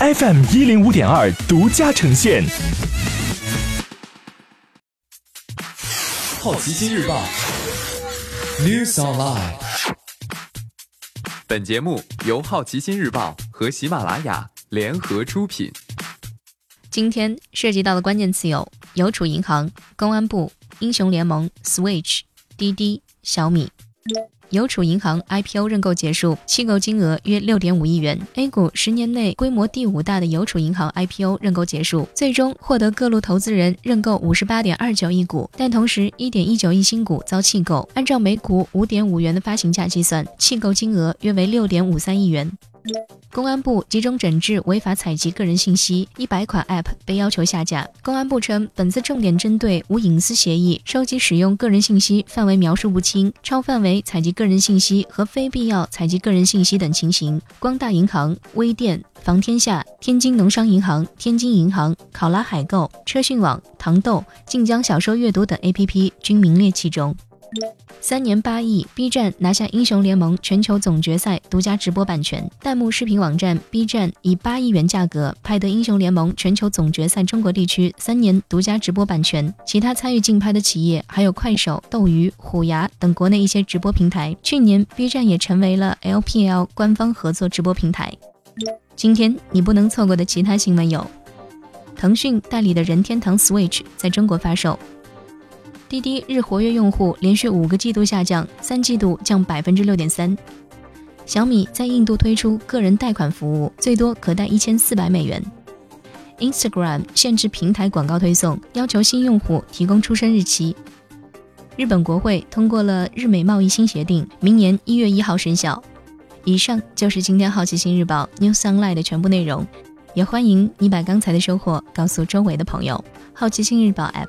FM 一零五点二独家呈现。好奇心日报，News Online。本节目由好奇心日报和喜马拉雅联合出品。今天涉及到的关键词有：邮储银行、公安部、英雄联盟、Switch、滴滴、小米。邮储银行 IPO 认购结束，弃购金额约六点五亿元。A 股十年内规模第五大的邮储银行 IPO 认购结束，最终获得各路投资人认购五十八点二九亿股，但同时一点一九亿新股遭弃购。按照每股五点五元的发行价计算，弃购金额约为六点五三亿元。公安部集中整治违法采集个人信息，一百款 App 被要求下架。公安部称，本次重点针对无隐私协议、收集使用个人信息范围描述不清、超范围采集个人信息和非必要采集个人信息等情形。光大银行、微店、房天下、天津农商银行、天津银行、考拉海购、车讯网、糖豆、晋江小说阅读等 APP 均名列其中。三年八亿，B 站拿下英雄联盟全球总决赛独家直播版权。弹幕视频网站 B 站以八亿元价格拍得英雄联盟全球总决赛中国地区三年独家直播版权。其他参与竞拍的企业还有快手、斗鱼、虎牙等国内一些直播平台。去年 B 站也成为了 LPL 官方合作直播平台。今天你不能错过的其他新闻有：腾讯代理的任天堂 Switch 在中国发售。滴滴日活跃用户连续五个季度下降，三季度降百分之六点三。小米在印度推出个人贷款服务，最多可贷一千四百美元。Instagram 限制平台广告推送，要求新用户提供出生日期。日本国会通过了日美贸易新协定，明年一月一号生效。以上就是今天好奇心日报 New Sunlight 的全部内容，也欢迎你把刚才的收获告诉周围的朋友。好奇心日报 App。